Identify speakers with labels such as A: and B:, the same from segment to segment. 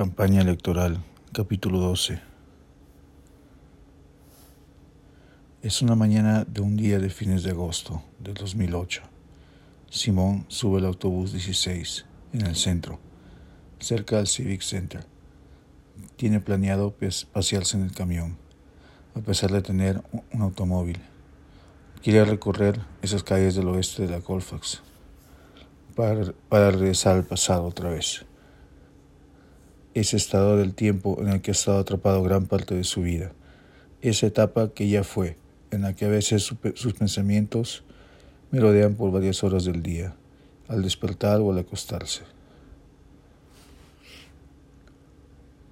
A: Campaña electoral, capítulo 12. Es una mañana de un día de fines de agosto del 2008. Simón sube al autobús 16 en el centro, cerca del Civic Center. Tiene planeado pasearse en el camión, a pesar de tener un automóvil. Quiere recorrer esas calles del oeste de la Colfax para, para regresar al pasado otra vez ese estado del tiempo en el que ha estado atrapado gran parte de su vida, esa etapa que ya fue, en la que a veces sus pensamientos merodean por varias horas del día, al despertar o al acostarse.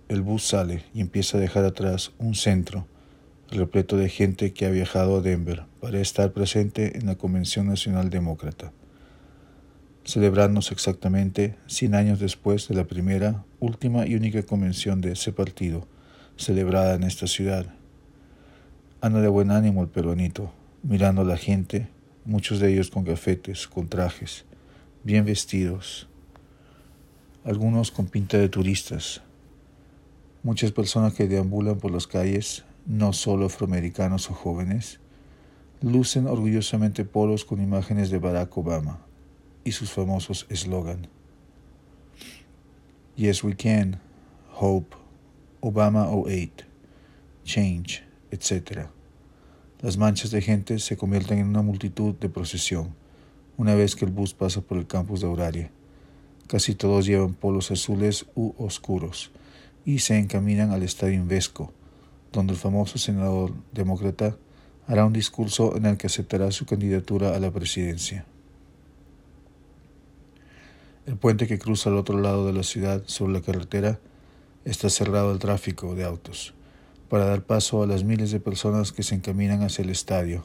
A: El bus sale y empieza a dejar atrás un centro repleto de gente que ha viajado a Denver para estar presente en la Convención Nacional Demócrata celebrándose exactamente 100 años después de la primera, última y única convención de ese partido celebrada en esta ciudad. Anda de buen ánimo el peruanito, mirando a la gente, muchos de ellos con gafetes, con trajes, bien vestidos, algunos con pinta de turistas. Muchas personas que deambulan por las calles, no solo afroamericanos o jóvenes, lucen orgullosamente polos con imágenes de Barack Obama y sus famosos eslogan. Yes we can, Hope, Obama 08, Change, etc. Las manchas de gente se convierten en una multitud de procesión una vez que el bus pasa por el campus de Auraria. Casi todos llevan polos azules u oscuros y se encaminan al estadio Invesco, donde el famoso senador demócrata hará un discurso en el que aceptará su candidatura a la presidencia. El puente que cruza al otro lado de la ciudad sobre la carretera está cerrado al tráfico de autos para dar paso a las miles de personas que se encaminan hacia el estadio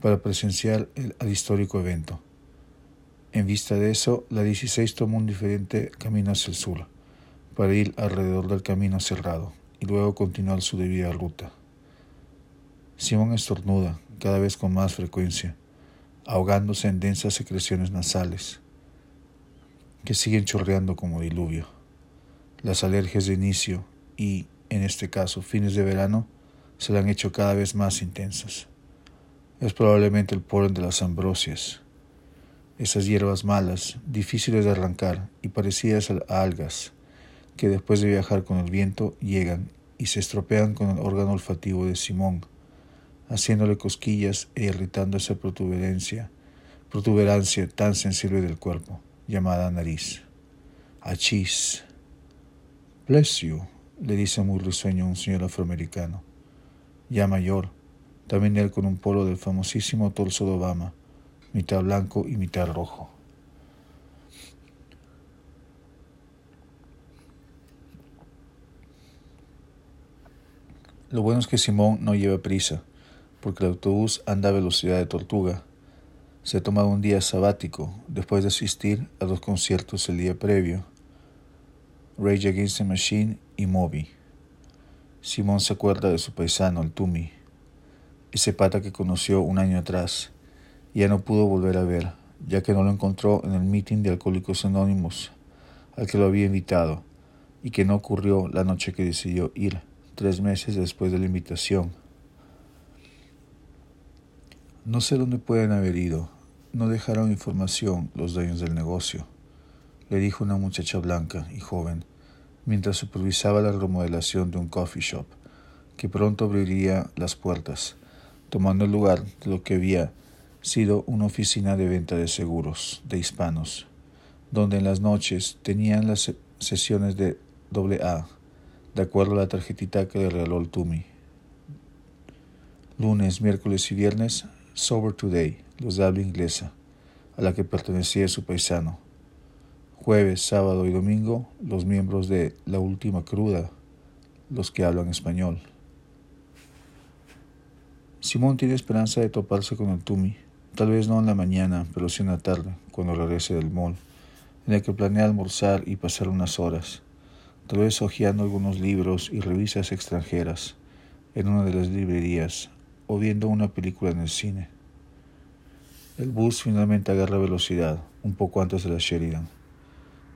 A: para presenciar el, histórico evento. En vista de eso, la 16 tomó un diferente camino hacia el sur para ir alrededor del camino cerrado y luego continuar su debida ruta. Simón estornuda cada vez con más frecuencia, ahogándose en densas secreciones nasales que siguen chorreando como diluvio. Las alergias de inicio y, en este caso, fines de verano, se le han hecho cada vez más intensas. Es probablemente el polen de las ambrosias, esas hierbas malas, difíciles de arrancar y parecidas a algas, que después de viajar con el viento llegan y se estropean con el órgano olfativo de Simón, haciéndole cosquillas e irritando esa protuberancia, protuberancia tan sensible del cuerpo llamada nariz. Achis. Bless you, le dice muy risueño un señor afroamericano, ya mayor, también él con un polo del famosísimo torso de Obama, mitad blanco y mitad rojo. Lo bueno es que Simón no lleva prisa, porque el autobús anda a velocidad de tortuga se tomado un día sabático después de asistir a dos conciertos el día previo, Rage Against the Machine y Moby. Simón se acuerda de su paisano, el Tumi, ese pata que conoció un año atrás ya no pudo volver a ver, ya que no lo encontró en el meeting de Alcohólicos Anónimos al que lo había invitado y que no ocurrió la noche que decidió ir, tres meses después de la invitación. No sé dónde pueden haber ido. No dejaron información los dueños del negocio, le dijo una muchacha blanca y joven mientras supervisaba la remodelación de un coffee shop que pronto abriría las puertas, tomando el lugar de lo que había sido una oficina de venta de seguros de hispanos, donde en las noches tenían las sesiones de AA, de acuerdo a la tarjetita que le regaló el Tumi. Lunes, miércoles y viernes Sober Today, los de habla inglesa, a la que pertenecía su paisano. Jueves, sábado y domingo, los miembros de La Última Cruda, los que hablan español. Simón tiene esperanza de toparse con el Tumi, tal vez no en la mañana, pero sí en la tarde, cuando regrese del mall, en el que planea almorzar y pasar unas horas, tal vez hojeando algunos libros y revistas extranjeras en una de las librerías o viendo una película en el cine. El bus finalmente agarra velocidad, un poco antes de la Sheridan.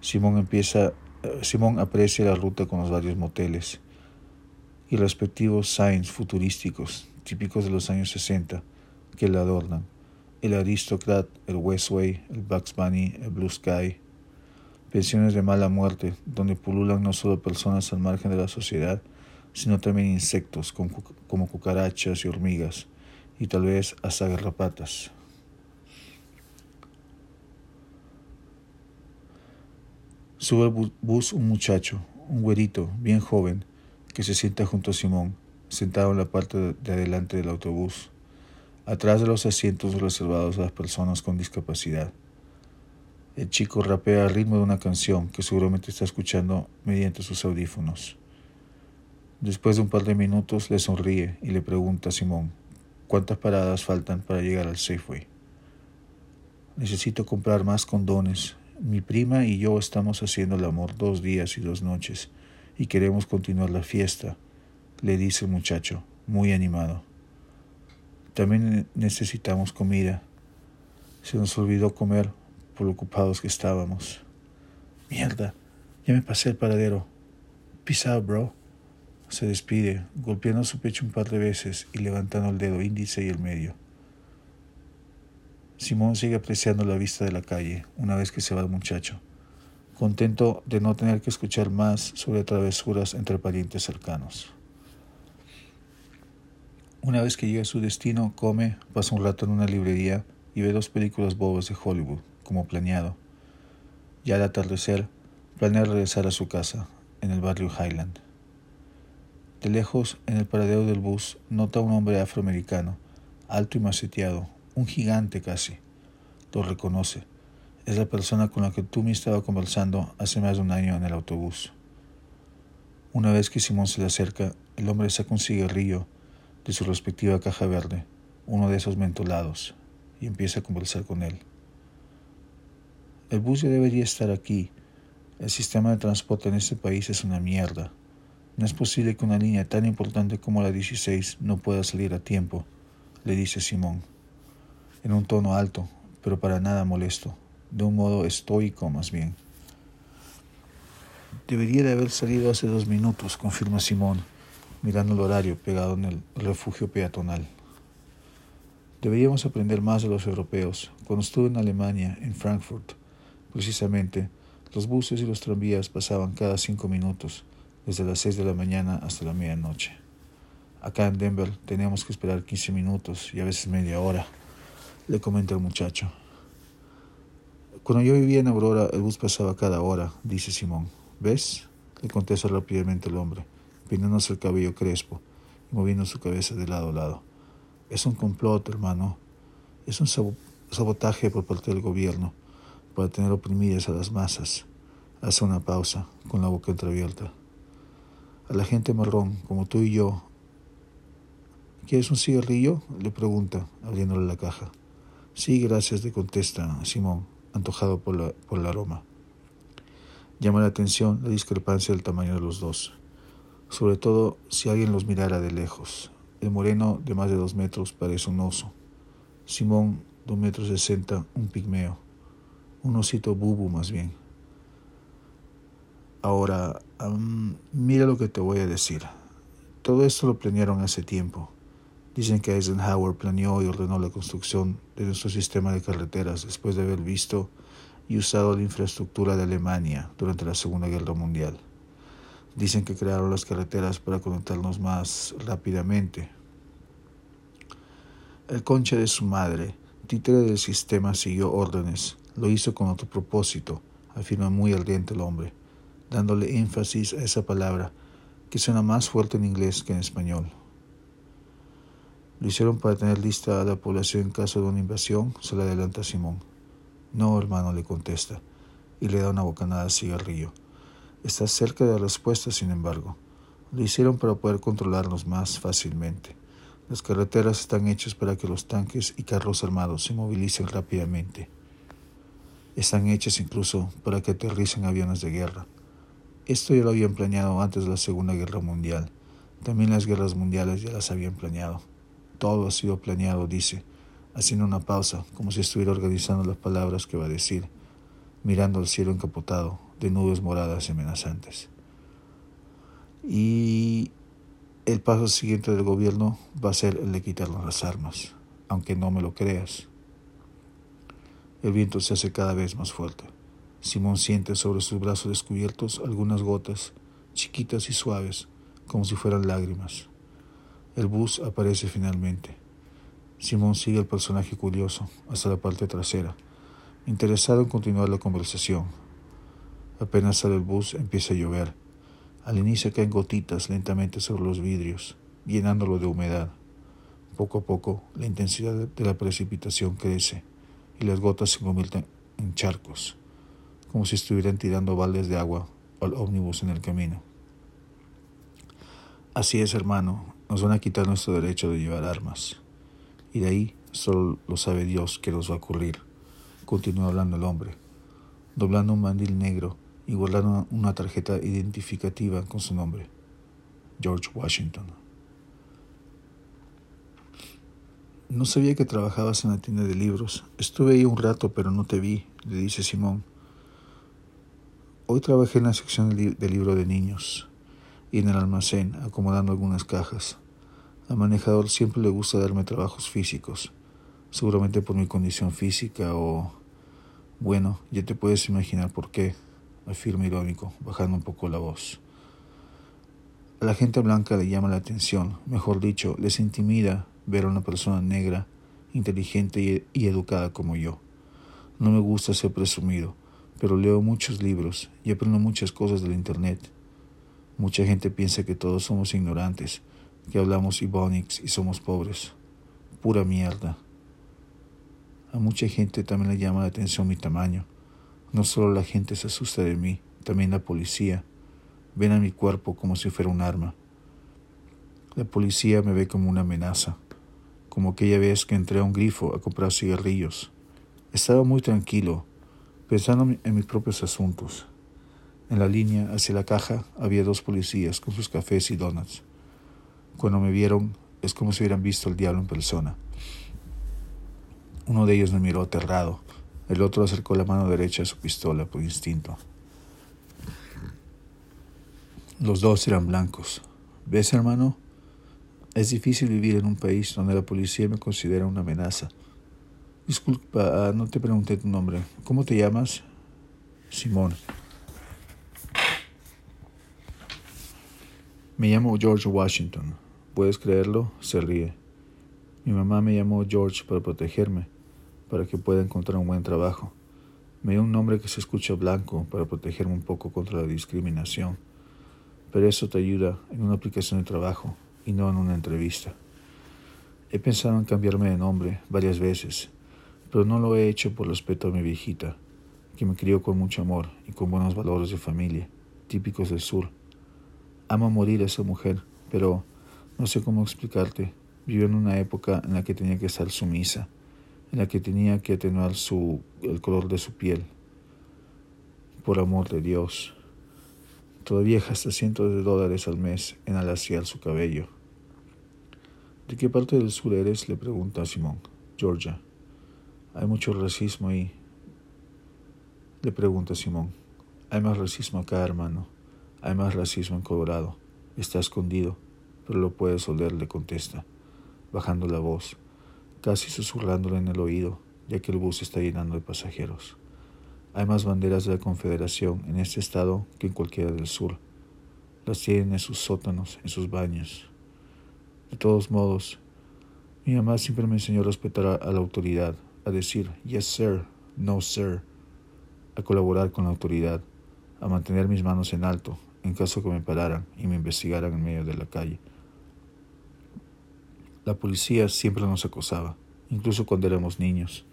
A: Simón empieza Simón aprecia la ruta con los varios moteles y respectivos signs futurísticos típicos de los años 60 que la adornan. El Aristocrat, el Westway, el Bugs Bunny, el Blue Sky. Pensiones de mala muerte, donde pululan no solo personas al margen de la sociedad, sino también insectos como, cucarachas y hormigas, y tal vez hasta garrapatas. Sube al bus un muchacho, un güerito, bien joven, que se sienta junto a Simón, sentado en la parte de adelante del autobús, atrás de los asientos reservados a las personas con discapacidad. El chico rapea al ritmo de una canción que seguramente está escuchando mediante sus audífonos. Después de un par de minutos le sonríe y le pregunta a Simón, ¿cuántas paradas faltan para llegar al Safeway? Necesito comprar más condones. Mi prima y yo estamos haciendo el amor dos días y dos noches y queremos continuar la fiesta, le dice el muchacho, muy animado. También necesitamos comida. Se nos olvidó comer por ocupados que estábamos. Mierda, ya me pasé el paradero. Peace bro. Se despide, golpeando su pecho un par de veces y levantando el dedo índice y el medio. Simón sigue apreciando la vista de la calle una vez que se va el muchacho contento de no tener que escuchar más sobre travesuras entre parientes cercanos. Una vez que llega a su destino, come, pasa un rato en una librería y ve dos películas bobas de Hollywood, como planeado. Ya al atardecer, planea regresar a su casa, en el barrio Highland. De lejos, en el paradero del bus, nota a un hombre afroamericano, alto y maceteado, un gigante casi. Lo reconoce es la persona con la que tú me estaba conversando hace más de un año en el autobús. Una vez que Simón se le acerca, el hombre saca un cigarrillo de su respectiva caja verde, uno de esos mentolados, y empieza a conversar con él. El bus ya debería estar aquí. El sistema de transporte en este país es una mierda. No es posible que una línea tan importante como la 16 no pueda salir a tiempo, le dice Simón, en un tono alto, pero para nada molesto de un modo estoico más bien. Debería de haber salido hace dos minutos, confirma Simón, mirando el horario pegado en el refugio peatonal. Deberíamos aprender más de los europeos. Cuando estuve en Alemania, en Frankfurt, precisamente, los buses y los tranvías pasaban cada cinco minutos, desde las seis de la mañana hasta la medianoche. Acá en Denver teníamos que esperar 15 minutos y a veces media hora, le comenta el muchacho. Cuando yo vivía en Aurora, el bus pasaba cada hora, dice Simón. ¿Ves? Le contesta rápidamente el hombre, peinándose el cabello crespo y moviendo su cabeza de lado a lado. Es un complot, hermano. Es un sabotaje por parte del gobierno para tener oprimidas a las masas. Hace una pausa, con la boca entreabierta. A la gente marrón, como tú y yo. ¿Quieres un cigarrillo? le pregunta, abriéndole la caja. Sí, gracias, le contesta Simón, antojado por, la, por el aroma. Llama la atención la discrepancia del tamaño de los dos, sobre todo si alguien los mirara de lejos. El moreno de más de dos metros parece un oso. Simón, de un metro sesenta, un pigmeo. Un osito bubu más bien. Ahora, mira lo que te voy a decir. Todo esto lo planearon hace tiempo. Dicen que Eisenhower planeó y ordenó la construcción de nuestro sistema de carreteras después de haber visto y usado la infraestructura de Alemania durante la Segunda Guerra Mundial. Dicen que crearon las carreteras para conectarnos más rápidamente. El concha de su madre, títere del sistema, siguió órdenes. Lo hizo con otro propósito, afirma muy ardiente el hombre, dándole énfasis a esa palabra que suena más fuerte en inglés que en español. Lo hicieron para tener lista a la población en caso de una invasión, se le adelanta Simón. No, hermano, le contesta, y le da una bocanada de cigarrillo. Está cerca de la respuesta, sin embargo. Lo hicieron para poder controlarnos más fácilmente. Las carreteras están hechas para que los tanques y carros armados se movilicen rápidamente. Están hechas incluso para que aterricen aviones de guerra. Esto ya lo habían planeado antes de la Segunda Guerra Mundial. También las guerras mundiales ya las habían planeado. Todo ha sido planeado, dice, haciendo una pausa, como si estuviera organizando las palabras que va a decir, mirando al cielo encapotado, de nubes moradas y amenazantes. Y el paso siguiente del gobierno va a ser el de quitarnos las armas, aunque no me lo creas. El viento se hace cada vez más fuerte. Simón siente sobre sus brazos descubiertos algunas gotas, chiquitas y suaves, como si fueran lágrimas. El bus aparece finalmente. Simón sigue al personaje curioso hasta la parte trasera, interesado en continuar la conversación. Apenas sale el bus, empieza a llover. Al inicio caen gotitas lentamente sobre los vidrios, llenándolo de humedad. Poco a poco, la intensidad de la precipitación crece y las gotas se convierten en charcos, como si estuvieran tirando baldes de agua al ómnibus en el camino. Así es, hermano, nos van a quitar nuestro derecho de llevar armas. Y de ahí solo lo sabe Dios que nos va a ocurrir. Continúa hablando el hombre, doblando un mandil negro y guardando una tarjeta identificativa con su nombre, George Washington. No sabía que trabajabas en la tienda de libros. Estuve ahí un rato, pero no te vi, le dice Simón. Hoy trabajé en la sección de libro de niños y en el almacén, acomodando algunas cajas. Al manejador siempre le gusta darme trabajos físicos, seguramente por mi condición física o... Bueno, ya te puedes imaginar por qué, afirma irónico, bajando un poco la voz. A la gente blanca le llama la atención, mejor dicho, les intimida ver a una persona negra, inteligente y, educada como yo. No me gusta ser presumido, pero leo muchos libros y aprendo muchas cosas del Internet. Mucha gente piensa que todos somos ignorantes, que hablamos Ebonics y somos pobres. Pura mierda. A mucha gente también le llama la atención mi tamaño. No solo la gente se asusta de mí, también la policía. Ven a mi cuerpo como si fuera un arma. La policía me ve como una amenaza como aquella vez que entré a un grifo a comprar cigarrillos. Estaba muy tranquilo, pensando en mis propios asuntos. En la línea hacia la caja había dos policías con sus cafés y donuts. Cuando me vieron, es como si hubieran visto al diablo en persona. Uno de ellos me miró aterrado, el otro acercó la mano derecha a su pistola por instinto. Los dos eran blancos. ¿Ves, hermano? Es difícil vivir en un país donde la policía me considera una amenaza. Disculpa, ah, no te pregunté tu nombre. ¿Cómo te llamas? Simón. Me llamo George Washington. ¿Puedes creerlo? Se ríe. Mi mamá me llamó George para protegerme, para que pueda encontrar un buen trabajo. Me dio un nombre que se escucha blanco para protegerme un poco contra la discriminación. Pero eso te ayuda en una aplicación de trabajo y no en una entrevista. He pensado en cambiarme de nombre varias veces, pero no lo he hecho por respeto a mi viejita, que me crió con mucho amor y con buenos valores de familia, típicos del sur. Amo morir a esa mujer, pero no sé cómo explicarte. Vivo en una época en la que tenía que estar sumisa, en la que tenía que atenuar su, el color de su piel. Por amor de Dios. Todavía gasta cientos de dólares al mes en alaciar su cabello. ¿De qué parte del sur eres? le pregunta a Simón. Georgia. Hay mucho racismo ahí. Le pregunta Simón. Hay más racismo acá, hermano. Hay más racismo en Colorado. Está escondido, pero lo puedes oler, le contesta, bajando la voz, casi susurrándole en el oído, ya que el bus está llenando de pasajeros. Hay más banderas de la Confederación en este estado que en cualquiera del sur. Las tienen en sus sótanos, en sus baños. De todos modos, mi mamá siempre me enseñó a respetar a, la autoridad, a decir yes sir, no sir, a colaborar con la autoridad, a mantener mis manos en alto en caso que me pararan y me investigaran en medio de la calle. La policía siempre nos acosaba, incluso cuando éramos niños.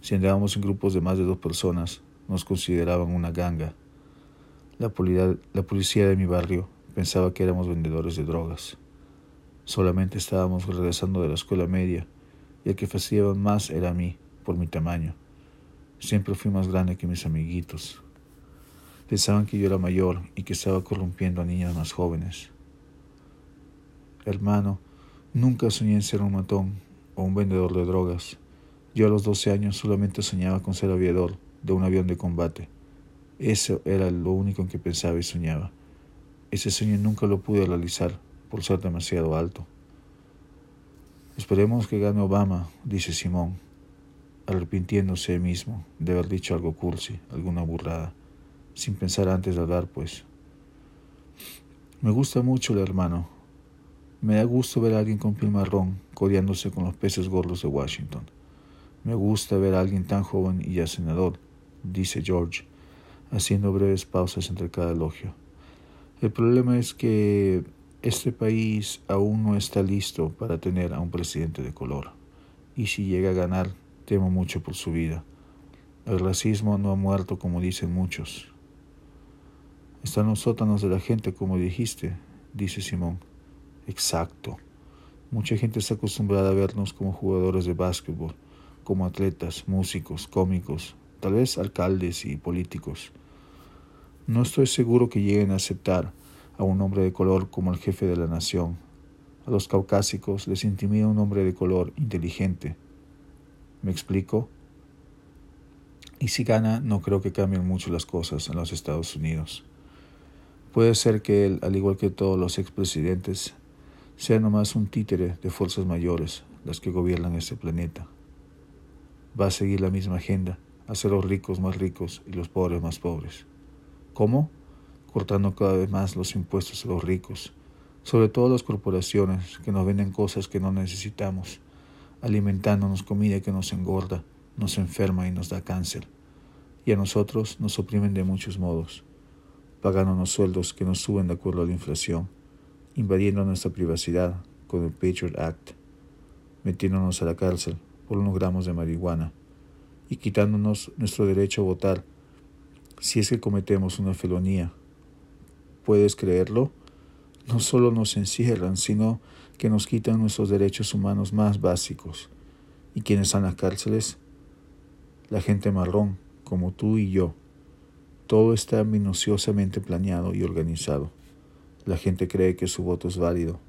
A: Si andábamos en grupos de más de dos personas, nos consideraban una ganga. La, policía de mi barrio pensaba que éramos vendedores de drogas. Solamente estábamos regresando de la escuela media y el que fastidiaban más era a mí, por mi tamaño. Siempre fui más grande que mis amiguitos. Pensaban que yo era mayor y que estaba corrompiendo a niñas más jóvenes. Hermano, nunca soñé en ser un matón o un vendedor de drogas. Yo a los 12 años solamente soñaba con ser aviador de un avión de combate. Eso era lo único en que pensaba y soñaba. Ese sueño nunca lo pude realizar por ser demasiado alto. Esperemos que gane Obama, dice Simón, arrepintiéndose él mismo de haber dicho algo cursi, alguna burrada, sin pensar antes de hablar, pues. Me gusta mucho el hermano. Me da gusto ver a alguien con piel marrón codeándose con los peces gordos de Washington. Me gusta ver a alguien tan joven y ya senador, dice George, haciendo breves pausas entre cada elogio. El problema es que este país aún no está listo para tener a un presidente de color. Y si llega a ganar, temo mucho por su vida. El racismo no ha muerto como dicen muchos. Están los sótanos de la gente, como dijiste, dice Simón. Exacto. Mucha gente está acostumbrada a vernos como jugadores de básquetbol, como atletas, músicos, cómicos, tal vez alcaldes y políticos. No estoy seguro que lleguen a aceptar a un hombre de color como el jefe de la nación. A los caucásicos les intimida un hombre de color inteligente. ¿Me explico? Y si gana, no creo que cambien mucho las cosas en los Estados Unidos. Puede ser que él, al igual que todos los expresidentes, sea nomás un títere de fuerzas mayores las que gobiernan este planeta. Va a seguir la misma agenda, hacer los ricos más ricos y los pobres más pobres. ¿Cómo? cortando cada vez más los impuestos a los ricos, sobre todo a las corporaciones que nos venden cosas que no necesitamos, alimentándonos comida que nos engorda, nos enferma y nos da cáncer. Y a nosotros nos oprimen de muchos modos, pagándonos sueldos que nos suben de acuerdo a la inflación, invadiendo nuestra privacidad con el Patriot Act, metiéndonos a la cárcel por unos gramos de marihuana y quitándonos nuestro derecho a votar si es que cometemos una felonía ¿Puedes creerlo? No solo nos encierran, sino que nos quitan nuestros derechos humanos más básicos. ¿Y quiénes están las cárceles? La gente marrón, como tú y yo. Todo está minuciosamente planeado y organizado. La gente cree que su voto es válido,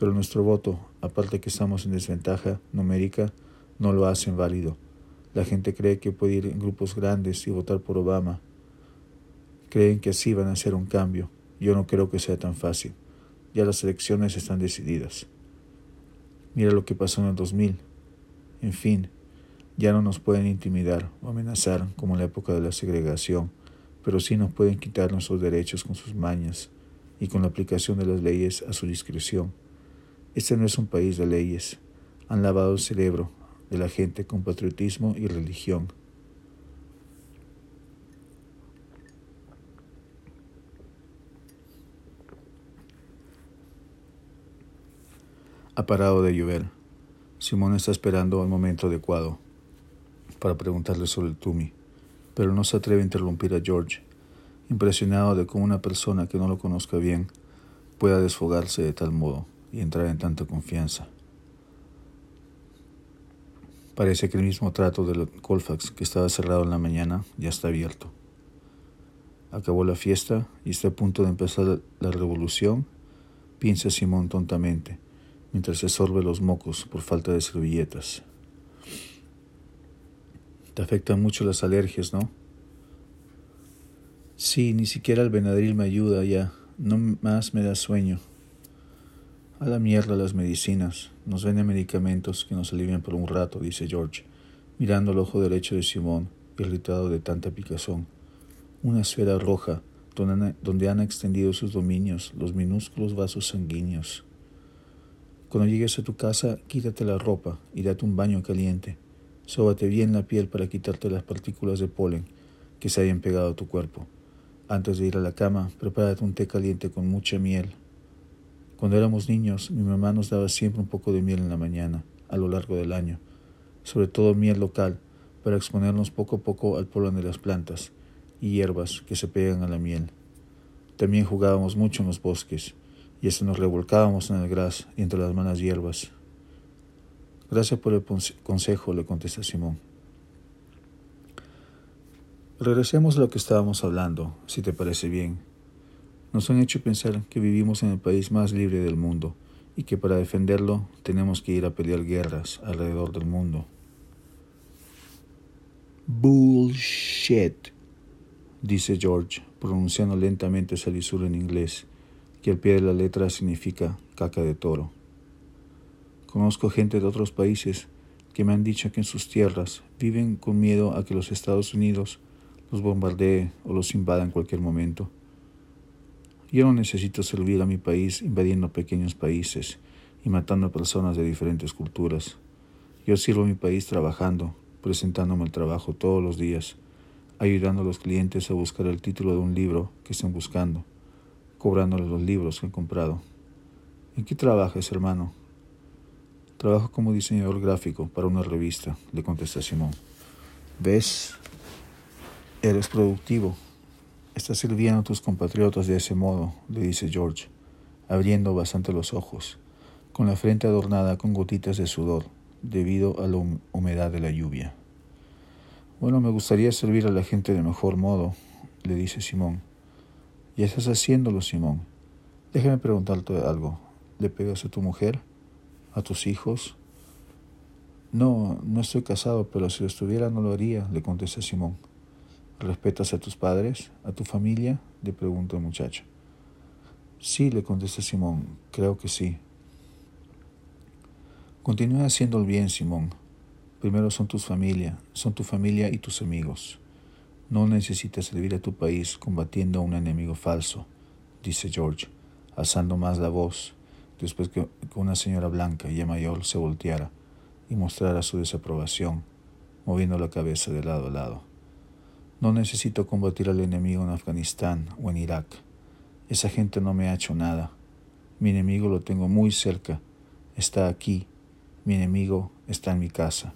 A: pero nuestro voto, aparte que estamos en desventaja numérica, no lo hacen válido. La gente cree que puede ir en grupos grandes y votar por Obama. Creen que así van a hacer un cambio, yo no creo que sea tan fácil. Ya las elecciones están decididas. Mira lo que pasó en el 2000. En fin, ya no nos pueden intimidar o amenazar como en la época de la segregación, pero sí nos pueden quitar nuestros derechos con sus mañas y con la aplicación de las leyes a su discreción. Este no es un país de leyes. Han lavado el cerebro de la gente con patriotismo y religión. Ha parado de llover. Simón está esperando el momento adecuado para preguntarle sobre el Tumi, pero no se atreve a interrumpir a George, impresionado de cómo una persona que no lo conozca bien pueda desfogarse de tal modo y entrar en tanta confianza. Parece que el mismo trato del Colfax que estaba cerrado en la mañana ya está abierto. Acabó la fiesta y está a punto de empezar la revolución, piensa Simón tontamente mientras se sorbe los mocos por falta de servilletas. Te afectan mucho las alergias, ¿no? Sí, ni siquiera el Benadryl me ayuda ya. No más me da sueño. A la mierda las medicinas. Nos venden medicamentos que nos alivian por un rato, dice George, mirando al ojo derecho de Simón, irritado de tanta picazón. Una esfera roja donde han extendido sus dominios los minúsculos vasos sanguíneos. Cuando llegues a tu casa, quítate la ropa y date un baño caliente. Sóbate bien la piel para quitarte las partículas de polen que se hayan pegado a tu cuerpo. Antes de ir a la cama, prepárate un té caliente con mucha miel. Cuando éramos niños, mi mamá nos daba siempre un poco de miel en la mañana, a lo largo del año, sobre todo miel local, para exponernos poco a poco al polen de las plantas y hierbas que se pegan a la miel. También jugábamos mucho en los bosques y hasta nos revolcábamos en el gras y entre las malas hierbas. Gracias por el consejo, le contesta Simón. Regresemos a lo que estábamos hablando, si te parece bien. Nos han hecho pensar que vivimos en el país más libre del mundo y que para defenderlo tenemos que ir a pelear guerras alrededor del mundo. Bullshit, dice George, pronunciando lentamente Salisur en inglés, que al pie de la letra significa caca de toro. Conozco gente de otros países que me han dicho que en sus tierras viven con miedo a que los Estados Unidos los bombardee o los invada en cualquier momento. Yo no necesito servir a mi país invadiendo pequeños países y matando personas de diferentes culturas. Yo sirvo a mi país trabajando, presentándome el trabajo todos los días, ayudando a los clientes a buscar el título de un libro que estén buscando cobrándoles los libros que he comprado. ¿En qué trabajas, hermano? Trabajo como diseñador gráfico para una revista, le contesta Simón. ¿Ves? Eres productivo. Estás sirviendo a tus compatriotas de ese modo, le dice George, abriendo bastante los ojos, con la frente adornada con gotitas de sudor, debido a la humedad de la lluvia. Bueno, me gustaría servir a la gente de mejor modo, le dice Simón. Ya estás haciéndolo, Simón. Déjame preguntarte algo. ¿Le pegas a tu mujer? ¿A tus hijos? No, no estoy casado, pero si lo estuviera no lo haría, le contesta Simón. ¿Respetas a tus padres? ¿A tu familia? le pregunta el muchacho. Sí, le contesta Simón, creo que sí. Continúa haciendo el bien, Simón. Primero son tus familia, son tu familia y tus amigos. No necesitas servir a tu país combatiendo a un enemigo falso, dice George, alzando más la voz, después que una señora blanca ya mayor se volteara y mostrara su desaprobación, moviendo la cabeza de lado a lado. No necesito combatir al enemigo en Afganistán o en Irak. Esa gente no me ha hecho nada. Mi enemigo lo tengo muy cerca. Está aquí. Mi enemigo está en mi casa.